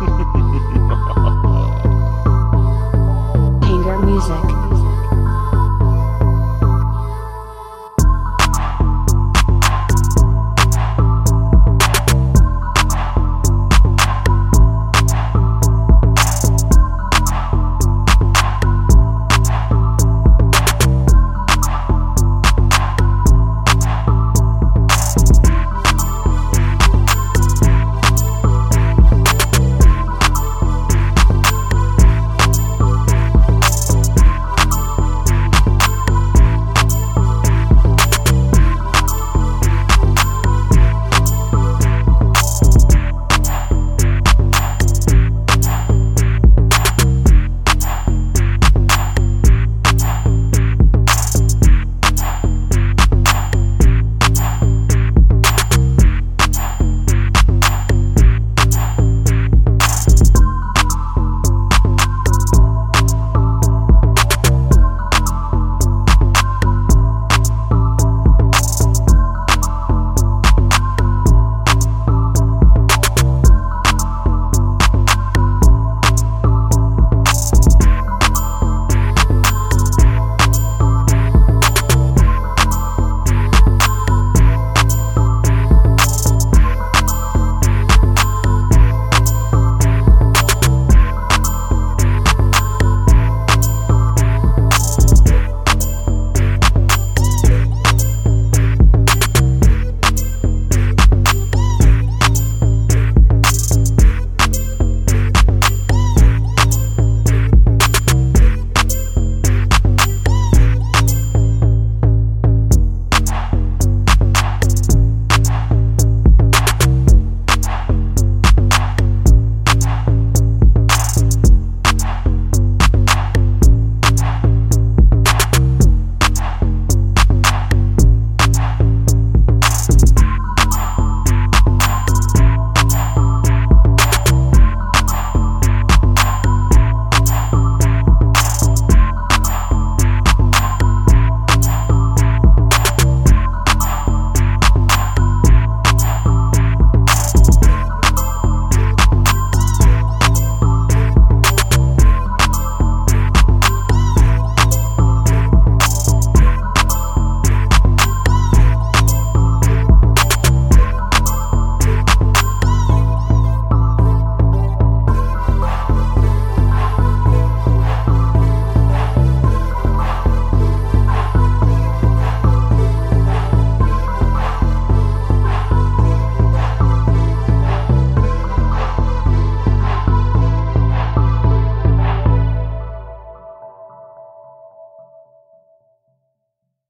Ha ha ha.